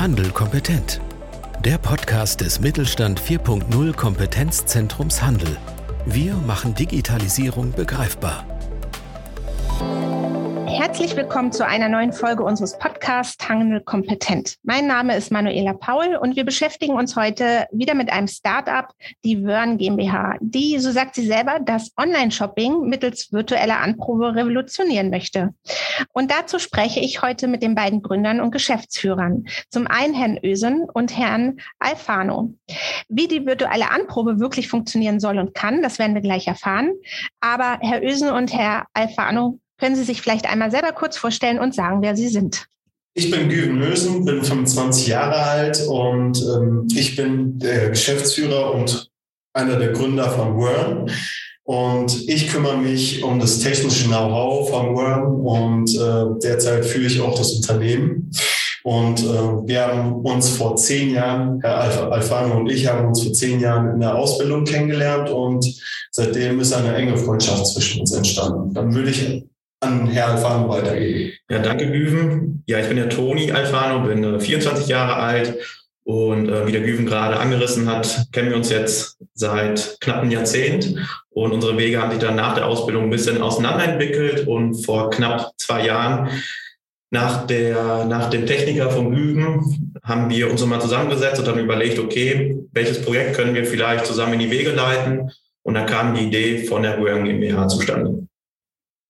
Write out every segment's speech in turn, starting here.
Handel kompetent. Der Podcast des Mittelstand 4.0 Kompetenzzentrums Handel. Wir machen Digitalisierung begreifbar. Herzlich willkommen zu einer neuen Folge unseres Podcasts Handel kompetent. Mein Name ist Manuela Paul und wir beschäftigen uns heute wieder mit einem Startup, die Wörn GmbH, die, so sagt sie selber, das Online-Shopping mittels virtueller Anprobe revolutionieren möchte. Und dazu spreche ich heute mit den beiden Gründern und Geschäftsführern. Zum einen Herrn Ösen und Herrn Alfano. Wie die virtuelle Anprobe wirklich funktionieren soll und kann, das werden wir gleich erfahren. Aber Herr Ösen und Herr Alfano, können Sie sich vielleicht einmal selber kurz vorstellen und sagen, wer Sie sind? Ich bin Güven Mösen, bin 25 Jahre alt und ähm, ich bin der Geschäftsführer und einer der Gründer von Worm. Und ich kümmere mich um das technische Know-how von Worm und äh, derzeit führe ich auch das Unternehmen. Und äh, wir haben uns vor zehn Jahren, Herr Alf Alfano und ich haben uns vor zehn Jahren in der Ausbildung kennengelernt und seitdem ist eine enge Freundschaft zwischen uns entstanden. Dann würde ich an Herrn Alfano weitergeben. Ja, danke, Güven. Ja, ich bin der Toni Alfano, bin äh, 24 Jahre alt und äh, wie der Güven gerade angerissen hat, kennen wir uns jetzt seit knapp einem Jahrzehnt und unsere Wege haben sich dann nach der Ausbildung ein bisschen auseinanderentwickelt und vor knapp zwei Jahren nach, der, nach dem Techniker von Güven haben wir uns mal zusammengesetzt und dann überlegt, okay, welches Projekt können wir vielleicht zusammen in die Wege leiten? Und dann kam die Idee von der Guern GmbH zustande.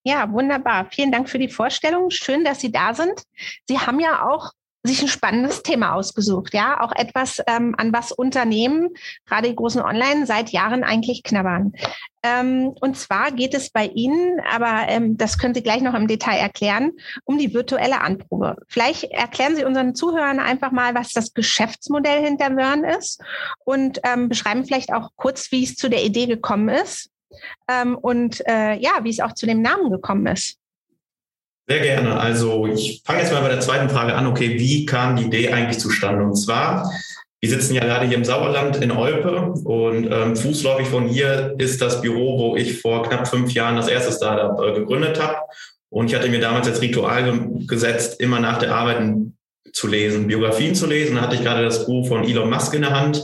Ja, wunderbar. Vielen Dank für die Vorstellung. Schön, dass Sie da sind. Sie haben ja auch sich ein spannendes Thema ausgesucht, ja, auch etwas, ähm, an was Unternehmen, gerade die großen Online, seit Jahren eigentlich knabbern. Ähm, und zwar geht es bei Ihnen, aber ähm, das können Sie gleich noch im Detail erklären, um die virtuelle Anprobe. Vielleicht erklären Sie unseren Zuhörern einfach mal, was das Geschäftsmodell hinter Wörn ist und ähm, beschreiben vielleicht auch kurz, wie es zu der Idee gekommen ist ähm, und äh, ja, wie es auch zu dem Namen gekommen ist. Sehr gerne. Also ich fange jetzt mal bei der zweiten Frage an. Okay, wie kam die Idee eigentlich zustande? Und zwar, wir sitzen ja gerade hier im Sauerland in Olpe und ähm, fußläufig von hier ist das Büro, wo ich vor knapp fünf Jahren das erste Startup äh, gegründet habe. Und ich hatte mir damals als Ritual ge gesetzt, immer nach der Arbeit zu lesen, Biografien zu lesen. Da hatte ich gerade das Buch von Elon Musk in der Hand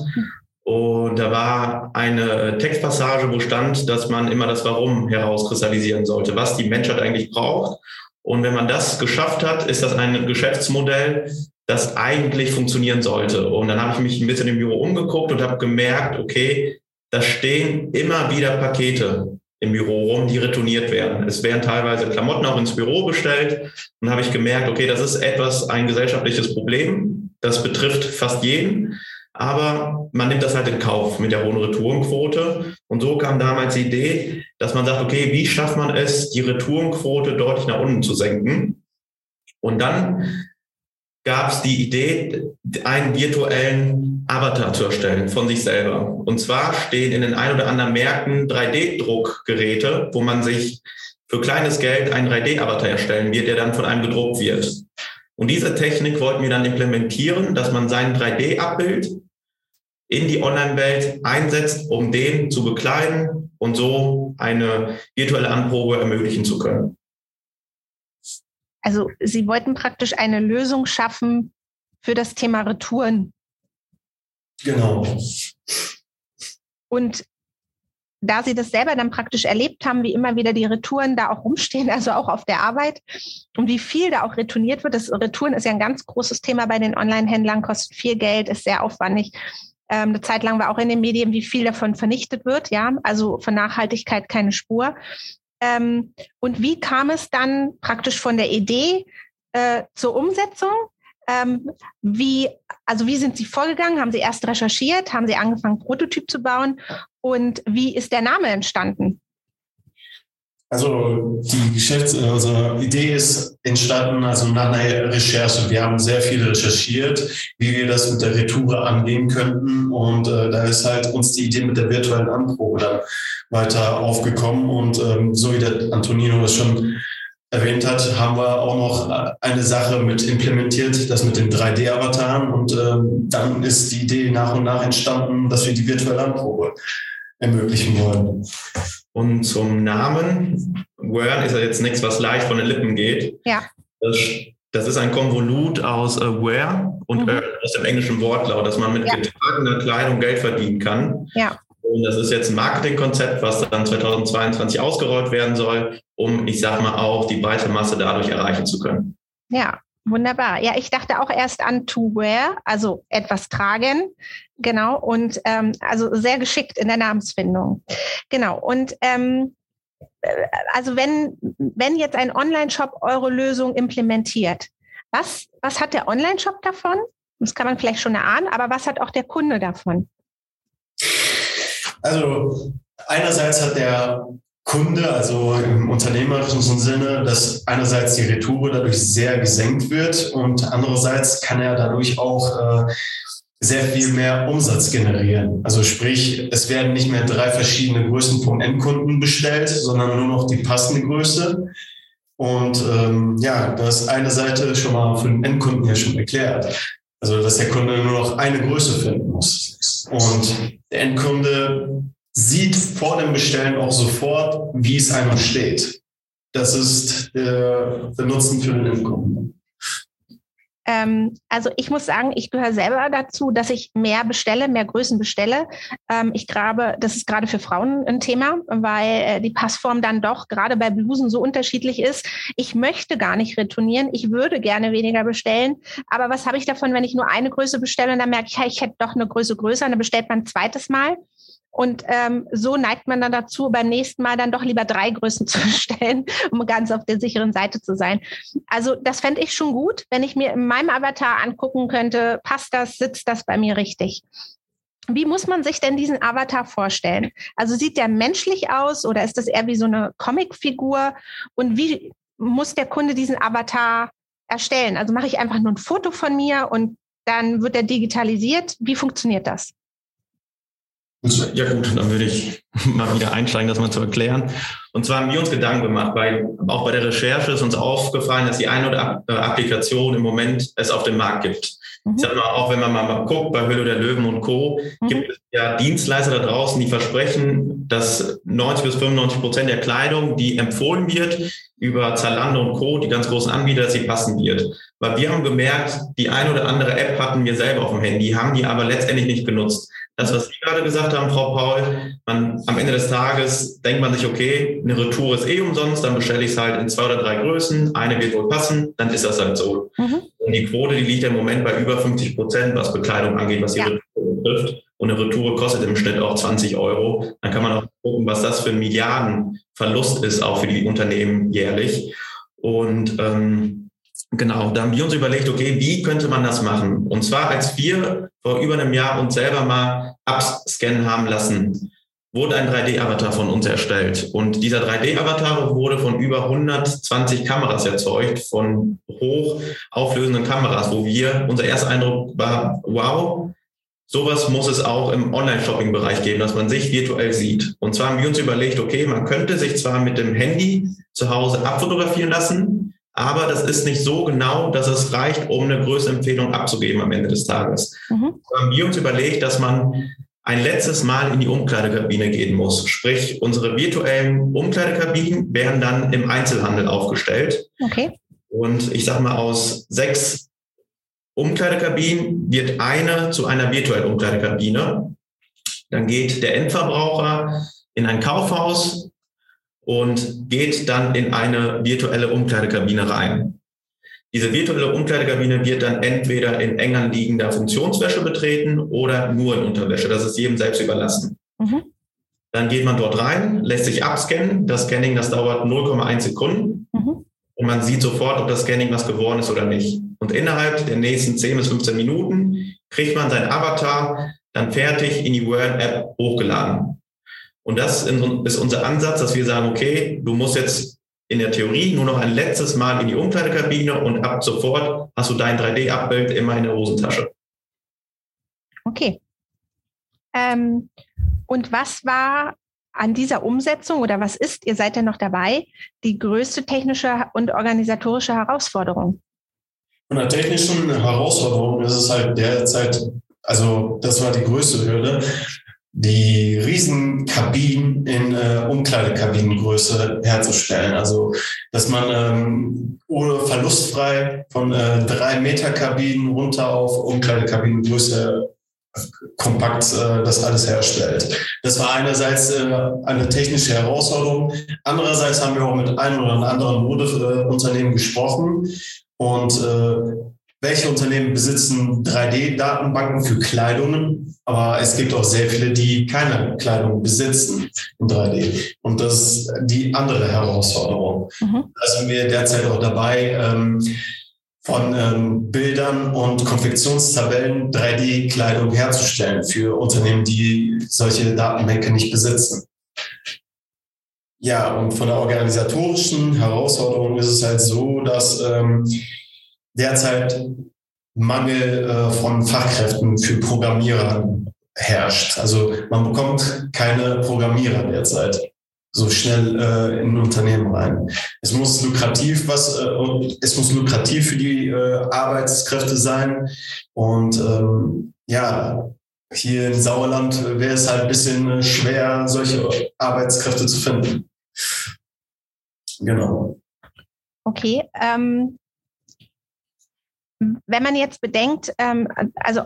und da war eine Textpassage, wo stand, dass man immer das Warum herauskristallisieren sollte, was die Menschheit eigentlich braucht. Und wenn man das geschafft hat, ist das ein Geschäftsmodell, das eigentlich funktionieren sollte. Und dann habe ich mich ein bisschen im Büro umgeguckt und habe gemerkt, okay, da stehen immer wieder Pakete im Büro rum, die retourniert werden. Es werden teilweise Klamotten auch ins Büro bestellt. Und habe ich gemerkt, okay, das ist etwas, ein gesellschaftliches Problem. Das betrifft fast jeden. Aber man nimmt das halt in Kauf mit der hohen Retourenquote. Und so kam damals die Idee, dass man sagt, okay, wie schafft man es, die Retourenquote deutlich nach unten zu senken? Und dann gab es die Idee, einen virtuellen Avatar zu erstellen von sich selber. Und zwar stehen in den ein oder anderen Märkten 3D-Druckgeräte, wo man sich für kleines Geld einen 3D-Avatar erstellen wird, der dann von einem gedruckt wird. Und diese Technik wollten wir dann implementieren, dass man sein 3D-Abbild in die Online-Welt einsetzt, um den zu bekleiden und so eine virtuelle Anprobe ermöglichen zu können. Also Sie wollten praktisch eine Lösung schaffen für das Thema Retouren. Genau. Und da Sie das selber dann praktisch erlebt haben, wie immer wieder die Retouren da auch rumstehen, also auch auf der Arbeit und wie viel da auch retourniert wird. Das Retouren ist ja ein ganz großes Thema bei den Online-Händlern, kostet viel Geld, ist sehr aufwendig. Ähm, eine Zeit lang war auch in den Medien, wie viel davon vernichtet wird, ja, also von Nachhaltigkeit keine Spur. Ähm, und wie kam es dann praktisch von der Idee äh, zur Umsetzung? Ähm, wie, also wie sind Sie vorgegangen? Haben Sie erst recherchiert? Haben Sie angefangen, Prototyp zu bauen? Und wie ist der Name entstanden? Also die Geschäfts-, also Idee ist entstanden, also nach einer Recherche. Wir haben sehr viel recherchiert, wie wir das mit der Retour angehen könnten. Und äh, da ist halt uns die Idee mit der virtuellen Anprobe dann weiter aufgekommen. Und ähm, so wie der Antonino das schon erwähnt hat, haben wir auch noch eine Sache mit implementiert, das mit den 3D-Avataren. Und ähm, dann ist die Idee nach und nach entstanden, dass wir die virtuelle Anprobe ermöglichen wollen. Und zum Namen, Wern ist ja jetzt nichts, was leicht von den Lippen geht. Ja. Das, Das ist ein Konvolut aus äh, Where und mhm. aus dem englischen Wortlaut, dass man mit ja. getragener Kleidung Geld verdienen kann. Ja. Und das ist jetzt ein Marketingkonzept, was dann 2022 ausgerollt werden soll, um, ich sag mal, auch die breite Masse dadurch erreichen zu können. Ja, Wunderbar. Ja, ich dachte auch erst an to wear, also etwas tragen. Genau. Und ähm, also sehr geschickt in der Namensfindung. Genau. Und ähm, äh, also wenn, wenn jetzt ein Online-Shop eure Lösung implementiert, was, was hat der Online-Shop davon? Das kann man vielleicht schon erahnen, aber was hat auch der Kunde davon? Also einerseits hat der Kunde, also im unternehmerischen Sinne, dass einerseits die Retoure dadurch sehr gesenkt wird und andererseits kann er dadurch auch äh, sehr viel mehr Umsatz generieren. Also sprich, es werden nicht mehr drei verschiedene Größen vom Endkunden bestellt, sondern nur noch die passende Größe. Und ähm, ja, das eine Seite schon mal für den Endkunden ja schon erklärt. Also, dass der Kunde nur noch eine Größe finden muss. Und der Endkunde sieht vor dem Bestellen auch sofort, wie es einmal steht. Das ist der, der Nutzen für den Endkunden. Ähm, also ich muss sagen, ich gehöre selber dazu, dass ich mehr bestelle, mehr Größen bestelle. Ähm, ich glaube, das ist gerade für Frauen ein Thema, weil äh, die Passform dann doch gerade bei Blusen so unterschiedlich ist. Ich möchte gar nicht retournieren. Ich würde gerne weniger bestellen. Aber was habe ich davon, wenn ich nur eine Größe bestelle und dann merke ich, ja, ich hätte doch eine Größe größer und dann bestellt man ein zweites Mal. Und ähm, so neigt man dann dazu, beim nächsten Mal dann doch lieber drei Größen zu bestellen, um ganz auf der sicheren Seite zu sein. Also das fände ich schon gut, wenn ich mir in meinem Avatar angucken könnte, passt das, sitzt das bei mir richtig. Wie muss man sich denn diesen Avatar vorstellen? Also sieht der menschlich aus oder ist das eher wie so eine Comicfigur? Und wie muss der Kunde diesen Avatar erstellen? Also mache ich einfach nur ein Foto von mir und dann wird er digitalisiert. Wie funktioniert das? Ja gut, dann würde ich mal wieder einsteigen, das mal zu erklären. Und zwar haben wir uns Gedanken gemacht, weil auch bei der Recherche ist uns aufgefallen, dass die eine oder andere Applikation im Moment es auf dem Markt gibt. Mhm. Ich sag mal, auch wenn man mal guckt, bei Höhle der Löwen und Co., mhm. gibt es ja Dienstleister da draußen, die versprechen, dass 90 bis 95 Prozent der Kleidung, die empfohlen wird, über Zalando und Co., die ganz großen Anbieter, dass sie passen wird. Weil wir haben gemerkt, die eine oder andere App hatten wir selber auf dem Handy, haben die aber letztendlich nicht genutzt das, was Sie gerade gesagt haben, Frau Paul, man, am Ende des Tages denkt man sich, okay, eine Retour ist eh umsonst, dann bestelle ich es halt in zwei oder drei Größen, eine wird wohl passen, dann ist das halt so. Mhm. Und die Quote, die liegt im Moment bei über 50 Prozent, was Bekleidung angeht, was die ja. Retour betrifft. Und eine Retour kostet im Schnitt auch 20 Euro. Dann kann man auch gucken, was das für ein Milliardenverlust ist, auch für die Unternehmen jährlich. Und ähm, Genau, da haben wir uns überlegt, okay, wie könnte man das machen? Und zwar, als wir vor über einem Jahr uns selber mal abscannen haben lassen, wurde ein 3D-Avatar von uns erstellt. Und dieser 3D-Avatar wurde von über 120 Kameras erzeugt, von hochauflösenden Kameras, wo wir, unser erster Eindruck war, wow, sowas muss es auch im Online-Shopping-Bereich geben, dass man sich virtuell sieht. Und zwar haben wir uns überlegt, okay, man könnte sich zwar mit dem Handy zu Hause abfotografieren lassen, aber das ist nicht so genau, dass es reicht, um eine Größenempfehlung abzugeben am Ende des Tages. Mhm. haben wir uns überlegt, dass man ein letztes Mal in die Umkleidekabine gehen muss. Sprich, unsere virtuellen Umkleidekabinen werden dann im Einzelhandel aufgestellt. Okay. Und ich sage mal, aus sechs Umkleidekabinen wird eine zu einer virtuellen Umkleidekabine. Dann geht der Endverbraucher in ein Kaufhaus, und geht dann in eine virtuelle Umkleidekabine rein. Diese virtuelle Umkleidekabine wird dann entweder in eng anliegender Funktionswäsche betreten oder nur in Unterwäsche. Das ist jedem selbst überlassen. Mhm. Dann geht man dort rein, lässt sich abscannen. Das Scanning, das dauert 0,1 Sekunden. Mhm. Und man sieht sofort, ob das Scanning was geworden ist oder nicht. Und innerhalb der nächsten 10 bis 15 Minuten kriegt man sein Avatar dann fertig in die Word-App hochgeladen. Und das ist unser Ansatz, dass wir sagen, okay, du musst jetzt in der Theorie nur noch ein letztes Mal in die Umkleidekabine und ab sofort hast du dein 3D-Abbild immer in der Hosentasche. Okay. Ähm, und was war an dieser Umsetzung oder was ist, ihr seid ja noch dabei, die größte technische und organisatorische Herausforderung? Von der technischen Herausforderung ist es halt derzeit, also das war die größte Hürde, die Riesenkabinen in äh, Umkleidekabinengröße herzustellen. Also, dass man ähm, ohne verlustfrei von äh, drei Meter Kabinen runter auf Umkleidekabinengröße kompakt äh, das alles herstellt. Das war einerseits äh, eine technische Herausforderung. Andererseits haben wir auch mit einem oder anderen Modeunternehmen gesprochen und äh, welche Unternehmen besitzen 3D-Datenbanken für Kleidungen, aber es gibt auch sehr viele, die keine Kleidung besitzen in 3D. Und das ist die andere Herausforderung. Mhm. Da sind wir derzeit auch dabei, ähm, von ähm, Bildern und Konfektionstabellen 3D-Kleidung herzustellen für Unternehmen, die solche Datenbänke nicht besitzen. Ja, und von der organisatorischen Herausforderung ist es halt so, dass ähm, derzeit Mangel äh, von Fachkräften für Programmierer herrscht. Also man bekommt keine Programmierer derzeit so schnell äh, in Unternehmen rein. Es muss lukrativ was, äh, es muss lukrativ für die äh, Arbeitskräfte sein. Und ähm, ja, hier in Sauerland wäre es halt ein bisschen schwer, solche Arbeitskräfte zu finden. Genau. Okay. Ähm, wenn man jetzt bedenkt, ähm, also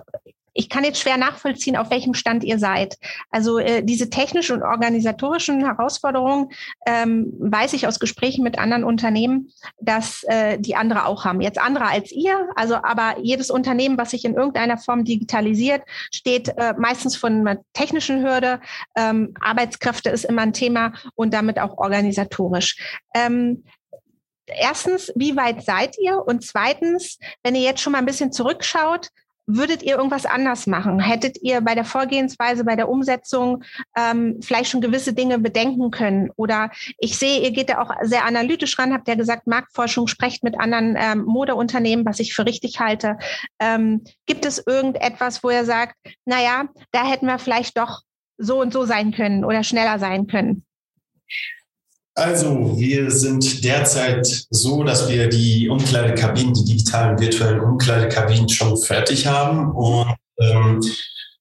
ich kann jetzt schwer nachvollziehen, auf welchem Stand ihr seid. Also äh, diese technischen und organisatorischen Herausforderungen ähm, weiß ich aus Gesprächen mit anderen Unternehmen, dass äh, die andere auch haben. Jetzt andere als ihr, also aber jedes Unternehmen, was sich in irgendeiner Form digitalisiert, steht äh, meistens von einer technischen Hürde. Ähm, Arbeitskräfte ist immer ein Thema und damit auch organisatorisch. Ähm, erstens, wie weit seid ihr? Und zweitens, wenn ihr jetzt schon mal ein bisschen zurückschaut, Würdet ihr irgendwas anders machen? Hättet ihr bei der Vorgehensweise, bei der Umsetzung ähm, vielleicht schon gewisse Dinge bedenken können? Oder ich sehe, ihr geht da auch sehr analytisch ran, habt ja gesagt, Marktforschung sprecht mit anderen ähm, Modeunternehmen, was ich für richtig halte. Ähm, gibt es irgendetwas, wo ihr sagt, naja, da hätten wir vielleicht doch so und so sein können oder schneller sein können? Also, wir sind derzeit so, dass wir die Umkleidekabinen, die digitalen virtuellen Umkleidekabinen schon fertig haben und ähm,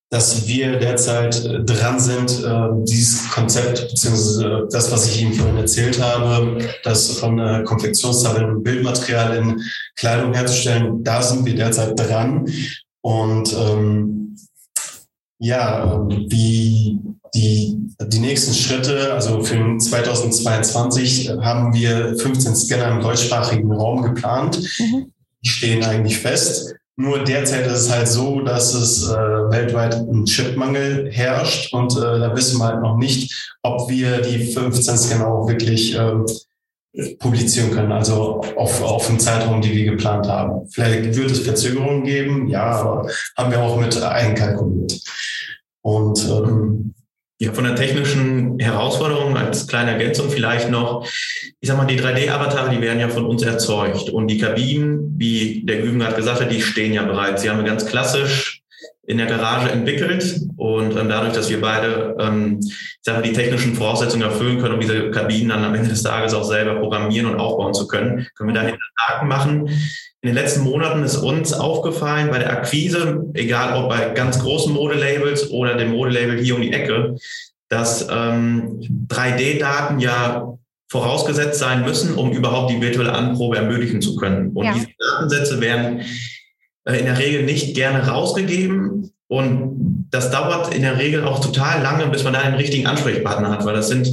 dass wir derzeit dran sind, äh, dieses Konzept beziehungsweise das, was ich Ihnen vorhin erzählt habe, das von äh, Konfektionstabellen Bildmaterial in Kleidung herzustellen, da sind wir derzeit dran. Und ähm, ja, ähm, wie die, die nächsten Schritte, also für 2022 haben wir 15 Scanner im deutschsprachigen Raum geplant. Mhm. Die stehen eigentlich fest. Nur derzeit ist es halt so, dass es äh, weltweit ein Chipmangel herrscht und äh, da wissen wir halt noch nicht, ob wir die 15 Scanner auch wirklich äh, publizieren können, also auf, auf den Zeitraum, die wir geplant haben. Vielleicht wird es Verzögerungen geben, ja, aber haben wir auch mit einkalkuliert. Und ähm, ja, von der technischen Herausforderung als kleine Ergänzung vielleicht noch. Ich sag mal, die 3D-Avatare, die werden ja von uns erzeugt. Und die Kabinen, wie der Güven gerade gesagt hat, die stehen ja bereits. Sie haben ganz klassisch in der Garage entwickelt. Und ähm, dadurch, dass wir beide, ähm, ich sag mal, die technischen Voraussetzungen erfüllen können, um diese Kabinen dann am Ende des Tages auch selber programmieren und aufbauen zu können, können wir dahinter Haken machen. In den letzten Monaten ist uns aufgefallen bei der Akquise, egal ob bei ganz großen Modelabels oder dem Modelabel hier um die Ecke, dass ähm, 3D-Daten ja vorausgesetzt sein müssen, um überhaupt die virtuelle Anprobe ermöglichen zu können. Und ja. diese Datensätze werden in der Regel nicht gerne rausgegeben. Und das dauert in der Regel auch total lange, bis man da einen richtigen Ansprechpartner hat, weil das sind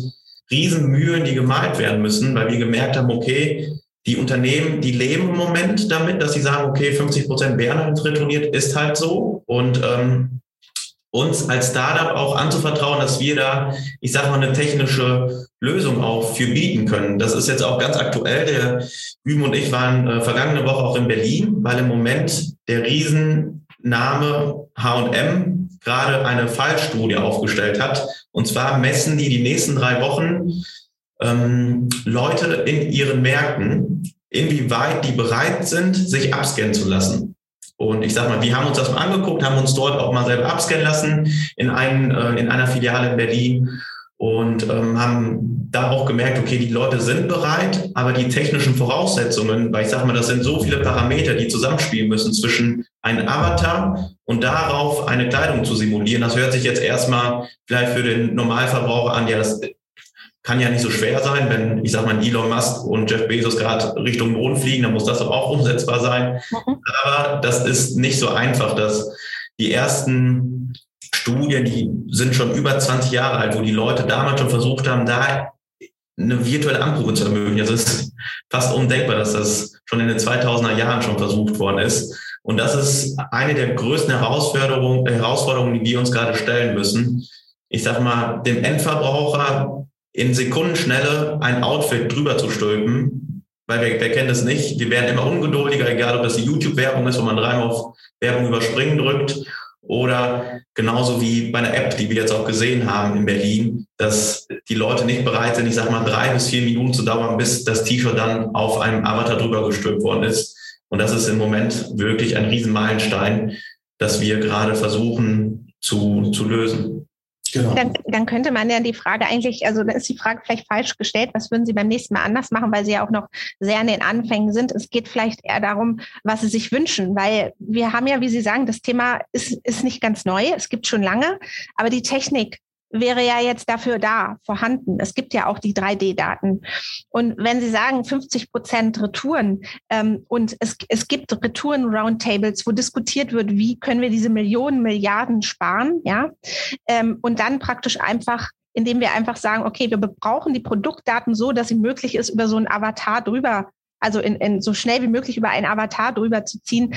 Riesenmühlen, die gemalt werden müssen, weil wir gemerkt haben, okay, die Unternehmen, die leben im Moment damit, dass sie sagen, okay, 50 Prozent werden halt retourniert, ist halt so. Und ähm, uns als Startup auch anzuvertrauen, dass wir da, ich sage mal, eine technische Lösung auch für bieten können. Das ist jetzt auch ganz aktuell. Der Üben und ich waren äh, vergangene Woche auch in Berlin, weil im Moment der Riesenname H&M gerade eine Fallstudie aufgestellt hat. Und zwar messen die die nächsten drei Wochen ähm, Leute in ihren Märkten, inwieweit die bereit sind, sich abscannen zu lassen. Und ich sag mal, wir haben uns das mal angeguckt, haben uns dort auch mal selber abscannen lassen in, einen, äh, in einer Filiale in Berlin und ähm, haben da auch gemerkt, okay, die Leute sind bereit, aber die technischen Voraussetzungen, weil ich sage mal, das sind so viele Parameter, die zusammenspielen müssen zwischen einen Avatar und darauf eine Kleidung zu simulieren. Das hört sich jetzt erstmal vielleicht für den Normalverbraucher an, ja, das kann ja nicht so schwer sein, wenn ich sag mal Elon Musk und Jeff Bezos gerade Richtung Mond fliegen, dann muss das doch auch umsetzbar sein. Mhm. Aber das ist nicht so einfach, dass die ersten Studien, die sind schon über 20 Jahre alt, wo die Leute damals schon versucht haben, da eine virtuelle Anprobe zu ermöglichen. Also es ist fast undenkbar, dass das schon in den 2000er Jahren schon versucht worden ist. Und das ist eine der größten Herausforderungen, Herausforderungen die wir uns gerade stellen müssen. Ich sag mal, dem Endverbraucher in Sekundenschnelle ein Outfit drüber zu stülpen, weil wir, wer kennt es nicht, wir werden immer ungeduldiger, egal ob das die YouTube-Werbung ist, wo man dreimal auf Werbung überspringen drückt oder genauso wie bei einer App, die wir jetzt auch gesehen haben in Berlin, dass die Leute nicht bereit sind, ich sag mal, drei bis vier Minuten zu dauern, bis das T-Shirt dann auf einem Avatar drüber gestülpt worden ist. Und das ist im Moment wirklich ein Riesenmeilenstein, das wir gerade versuchen zu, zu lösen. Genau. Dann, dann, könnte man ja die Frage eigentlich, also da ist die Frage vielleicht falsch gestellt, was würden Sie beim nächsten Mal anders machen, weil Sie ja auch noch sehr an den Anfängen sind. Es geht vielleicht eher darum, was Sie sich wünschen, weil wir haben ja, wie Sie sagen, das Thema ist, ist nicht ganz neu, es gibt schon lange, aber die Technik wäre ja jetzt dafür da, vorhanden. Es gibt ja auch die 3D-Daten. Und wenn Sie sagen 50 Prozent Retouren ähm, und es, es gibt Retouren-Roundtables, wo diskutiert wird, wie können wir diese Millionen, Milliarden sparen, ja, ähm, und dann praktisch einfach indem wir einfach sagen, okay, wir brauchen die Produktdaten so, dass sie möglich ist, über so einen Avatar drüber, also in, in so schnell wie möglich über einen Avatar drüber zu ziehen,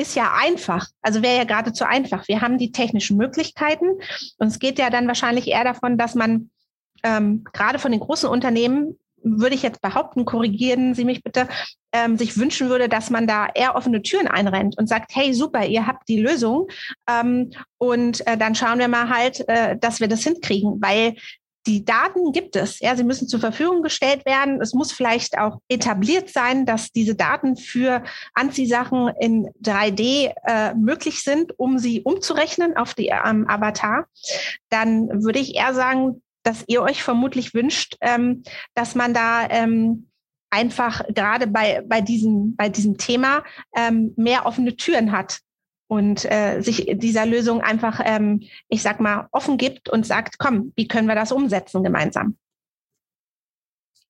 ist ja einfach, also wäre ja geradezu einfach. Wir haben die technischen Möglichkeiten und es geht ja dann wahrscheinlich eher davon, dass man ähm, gerade von den großen Unternehmen, würde ich jetzt behaupten, korrigieren Sie mich bitte, ähm, sich wünschen würde, dass man da eher offene Türen einrennt und sagt, hey, super, ihr habt die Lösung ähm, und äh, dann schauen wir mal halt, äh, dass wir das hinkriegen, weil die Daten gibt es. Ja, sie müssen zur Verfügung gestellt werden. Es muss vielleicht auch etabliert sein, dass diese Daten für Anziehsachen in 3D äh, möglich sind, um sie umzurechnen auf die ähm, Avatar. Dann würde ich eher sagen, dass ihr euch vermutlich wünscht, ähm, dass man da ähm, einfach gerade bei, bei, diesem, bei diesem Thema ähm, mehr offene Türen hat und äh, sich dieser Lösung einfach, ähm, ich sag mal, offen gibt und sagt, komm, wie können wir das umsetzen gemeinsam?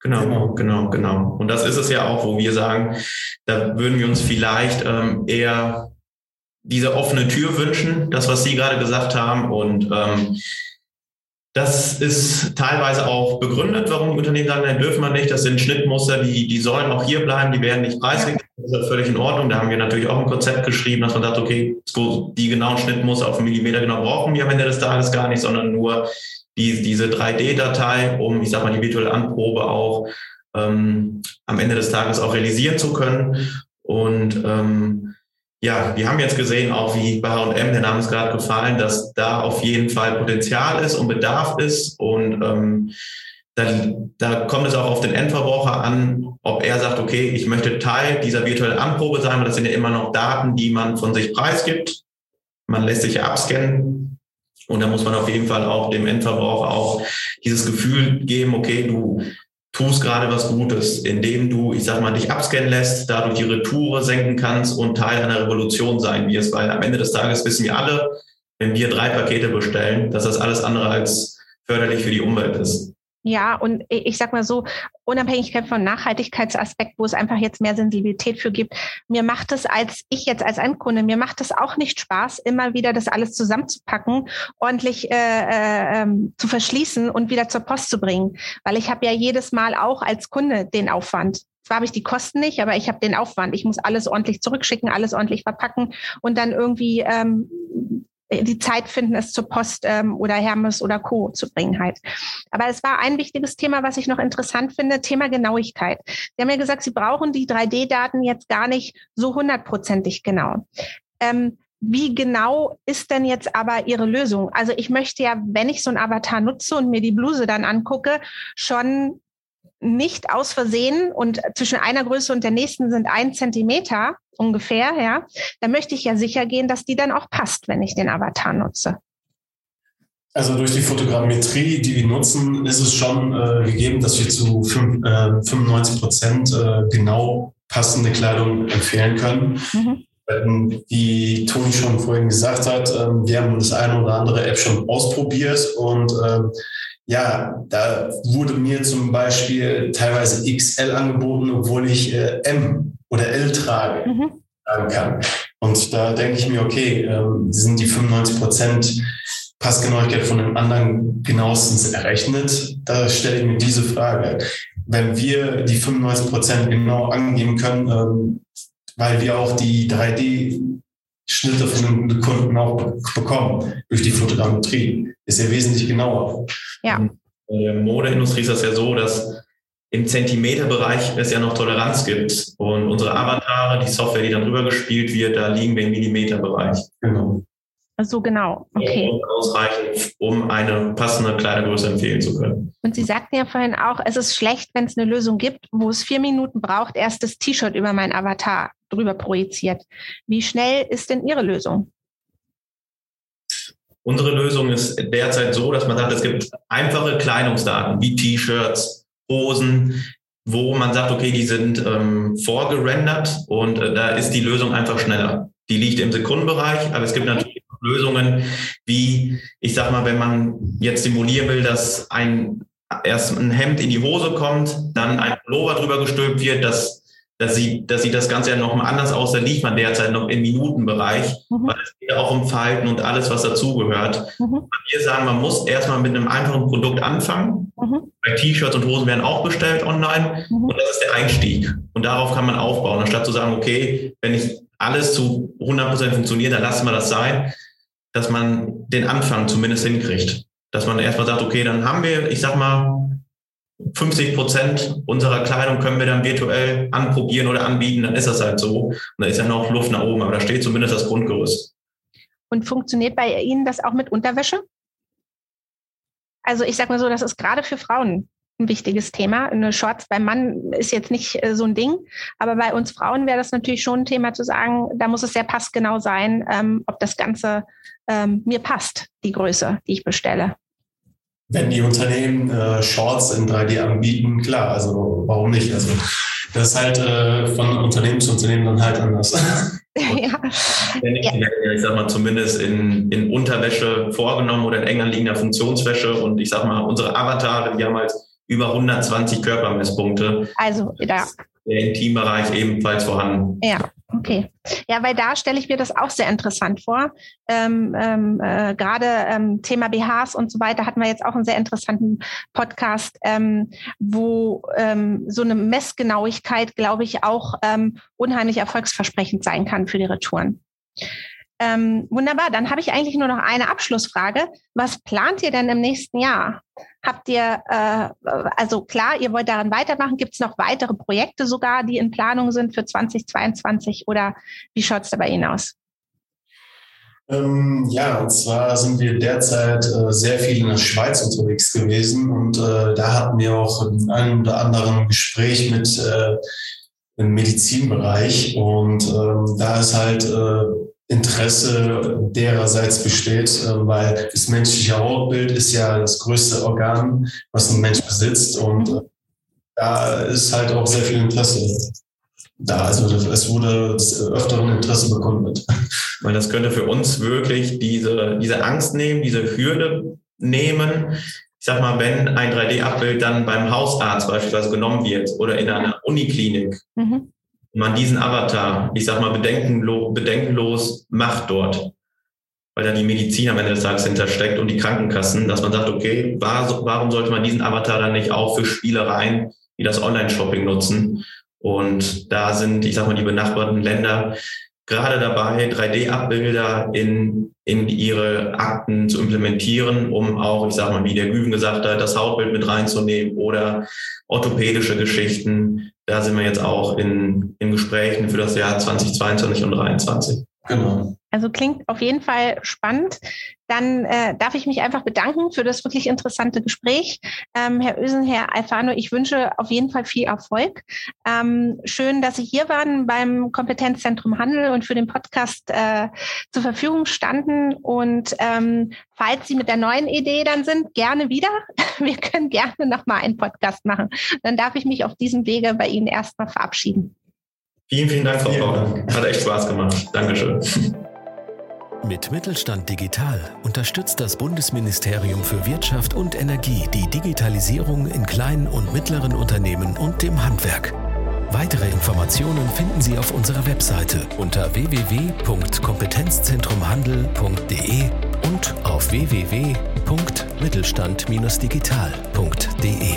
Genau, genau, genau. Und das ist es ja auch, wo wir sagen, da würden wir uns vielleicht ähm, eher diese offene Tür wünschen, das, was Sie gerade gesagt haben. Und ähm, das ist teilweise auch begründet, warum die Unternehmen sagen, nein, dürfen wir nicht. Das sind Schnittmuster, die, die sollen auch hier bleiben, die werden nicht preisgegeben. Das ist völlig in Ordnung. Da haben wir natürlich auch ein Konzept geschrieben, dass man sagt, okay, die genauen Schnittmuster auf einen Millimeter genau brauchen wir am Ende des Tages gar nicht, sondern nur die, diese 3D-Datei, um, ich sag mal, die virtuelle Anprobe auch ähm, am Ende des Tages auch realisieren zu können. Und ähm, ja, wir haben jetzt gesehen, auch wie bei H&M, der Name ist gerade gefallen, dass da auf jeden Fall Potenzial ist und Bedarf ist und ähm, da, da kommt es auch auf den Endverbraucher an, ob er sagt, okay, ich möchte Teil dieser virtuellen Anprobe sein, weil das sind ja immer noch Daten, die man von sich preisgibt. Man lässt sich ja abscannen und da muss man auf jeden Fall auch dem Endverbraucher auch dieses Gefühl geben, okay, du tust gerade was Gutes, indem du, ich sag mal, dich abscannen lässt, dadurch die Retoure senken kannst und Teil einer Revolution sein wirst, weil am Ende des Tages wissen wir alle, wenn wir drei Pakete bestellen, dass das alles andere als förderlich für die Umwelt ist. Ja, und ich sag mal so, Unabhängigkeit von Nachhaltigkeitsaspekt, wo es einfach jetzt mehr Sensibilität für gibt. Mir macht es als ich jetzt als Endkunde, mir macht es auch nicht Spaß, immer wieder das alles zusammenzupacken, ordentlich äh, äh, ähm, zu verschließen und wieder zur Post zu bringen. Weil ich habe ja jedes Mal auch als Kunde den Aufwand. Zwar habe ich die Kosten nicht, aber ich habe den Aufwand. Ich muss alles ordentlich zurückschicken, alles ordentlich verpacken und dann irgendwie ähm, die Zeit finden, es zur Post ähm, oder Hermes oder Co. zu bringen halt. Aber es war ein wichtiges Thema, was ich noch interessant finde, Thema Genauigkeit. Sie haben ja gesagt, Sie brauchen die 3D-Daten jetzt gar nicht so hundertprozentig genau. Ähm, wie genau ist denn jetzt aber Ihre Lösung? Also ich möchte ja, wenn ich so ein Avatar nutze und mir die Bluse dann angucke, schon nicht aus Versehen und zwischen einer Größe und der nächsten sind ein Zentimeter ungefähr, ja, da möchte ich ja sicher gehen, dass die dann auch passt, wenn ich den Avatar nutze. Also durch die Fotogrammetrie, die wir nutzen, ist es schon äh, gegeben, dass wir zu fünf, äh, 95 Prozent äh, genau passende Kleidung empfehlen können. Mhm. Wie Toni schon vorhin gesagt hat, ähm, wir haben das eine oder andere App schon ausprobiert und ähm, ja, da wurde mir zum Beispiel teilweise XL angeboten, obwohl ich äh, M oder L trage. Mhm. Kann. Und da denke ich mir, okay, ähm, sind die 95 Prozent Passgenauigkeit von den anderen genauestens errechnet? Da stelle ich mir diese Frage. Wenn wir die 95 Prozent genau angeben können, ähm, weil wir auch die 3D-Schnitte von den Kunden auch bekommen durch die Fotogrammetrie, ist ja wesentlich genauer. Ja. In der Modeindustrie ist das ja so, dass im Zentimeterbereich es ja noch Toleranz gibt. Und unsere Avatare, die Software, die dann drüber gespielt wird, da liegen wir im Millimeterbereich. Genau. So genau, okay. Und ausreichend, um eine passende Kleidergröße empfehlen zu können. Und Sie sagten ja vorhin auch, es ist schlecht, wenn es eine Lösung gibt, wo es vier Minuten braucht, erst das T-Shirt über mein Avatar drüber projiziert. Wie schnell ist denn Ihre Lösung? Unsere Lösung ist derzeit so, dass man sagt, es gibt einfache Kleidungsdaten wie T-Shirts, Hosen, wo man sagt, okay, die sind ähm, vorgerendert und äh, da ist die Lösung einfach schneller. Die liegt im Sekundenbereich, aber es gibt natürlich Lösungen wie, ich sag mal, wenn man jetzt simulieren will, dass ein erst ein Hemd in die Hose kommt, dann ein Pullover drüber gestülpt wird, dass dass sie, dass sie das Ganze ja nochmal anders aus, da liegt man derzeit noch im Minutenbereich, mhm. weil es geht auch um Verhalten und alles, was dazugehört. Mhm. Wir sagen, man muss erstmal mit einem einfachen Produkt anfangen. Mhm. Bei T-Shirts und Hosen werden auch bestellt online mhm. und das ist der Einstieg. Und darauf kann man aufbauen, anstatt zu sagen, okay, wenn ich alles zu 100% funktioniert, dann lassen wir das sein, dass man den Anfang zumindest hinkriegt. Dass man erstmal sagt, okay, dann haben wir, ich sag mal, 50 Prozent unserer Kleidung können wir dann virtuell anprobieren oder anbieten, dann ist das halt so. Und da ist ja noch Luft nach oben, aber da steht zumindest das Grundgerüst. Und funktioniert bei Ihnen das auch mit Unterwäsche? Also ich sage mal so, das ist gerade für Frauen ein wichtiges Thema. Eine Shorts beim Mann ist jetzt nicht äh, so ein Ding, aber bei uns Frauen wäre das natürlich schon ein Thema zu sagen, da muss es sehr passgenau sein, ähm, ob das Ganze ähm, mir passt, die Größe, die ich bestelle wenn die Unternehmen äh, Shorts in 3D anbieten, klar, also warum nicht? Also das ist halt äh, von Unternehmen zu Unternehmen dann halt anders. ja. Ich sag mal, zumindest in, in Unterwäsche vorgenommen oder in enger liegender Funktionswäsche und ich sag mal, unsere Avatare, die haben halt über 120 Körpermesspunkte. Also, da. Der Intimbereich ebenfalls vorhanden. Ja. Okay. Ja, weil da stelle ich mir das auch sehr interessant vor. Ähm, ähm, äh, Gerade ähm, Thema BHs und so weiter hatten wir jetzt auch einen sehr interessanten Podcast, ähm, wo ähm, so eine Messgenauigkeit, glaube ich, auch ähm, unheimlich erfolgsversprechend sein kann für die Retouren. Ähm, wunderbar, dann habe ich eigentlich nur noch eine Abschlussfrage. Was plant ihr denn im nächsten Jahr? Habt ihr, äh, also klar, ihr wollt daran weitermachen, gibt es noch weitere Projekte sogar, die in Planung sind für 2022 oder wie schaut es da bei Ihnen aus? Ähm, ja, und zwar sind wir derzeit äh, sehr viel in der Schweiz unterwegs gewesen und äh, da hatten wir auch in einem oder anderen Gespräch mit äh, im Medizinbereich und ähm, da ist halt äh, Interesse dererseits besteht, äh, weil das menschliche Hautbild ist ja das größte Organ, was ein Mensch besitzt und äh, da ist halt auch sehr viel Interesse da. Also es wurde öfteren Interesse bekundet. Weil das könnte für uns wirklich diese, diese Angst nehmen, diese Hürde nehmen. Ich sag mal, wenn ein 3D-Abbild dann beim Hausarzt beispielsweise genommen wird oder in einer Uniklinik, mhm man diesen Avatar, ich sag mal, bedenkenlos, bedenkenlos macht dort, weil da die Medizin am Ende des Tages hintersteckt und die Krankenkassen, dass man sagt, okay, warum sollte man diesen Avatar dann nicht auch für Spielereien wie das Online-Shopping nutzen? Und da sind, ich sag mal, die benachbarten Länder gerade dabei, 3D-Abbilder in, in ihre Akten zu implementieren, um auch, ich sag mal, wie der Güven gesagt hat, das Hautbild mit reinzunehmen oder orthopädische Geschichten. Da sind wir jetzt auch in, in Gesprächen für das Jahr 2022 und 2023. Genau. Also klingt auf jeden Fall spannend. Dann äh, darf ich mich einfach bedanken für das wirklich interessante Gespräch. Ähm, Herr Ösen, Herr Alfano, ich wünsche auf jeden Fall viel Erfolg. Ähm, schön, dass Sie hier waren beim Kompetenzzentrum Handel und für den Podcast äh, zur Verfügung standen. Und ähm, falls Sie mit der neuen Idee dann sind, gerne wieder. Wir können gerne nochmal einen Podcast machen. Dann darf ich mich auf diesem Wege bei Ihnen erstmal verabschieden. Vielen, vielen Dank, Frau Braun. Hat echt Spaß gemacht. Dankeschön. Mit Mittelstand Digital unterstützt das Bundesministerium für Wirtschaft und Energie die Digitalisierung in kleinen und mittleren Unternehmen und dem Handwerk. Weitere Informationen finden Sie auf unserer Webseite unter www.kompetenzzentrumhandel.de und auf www.mittelstand-digital.de.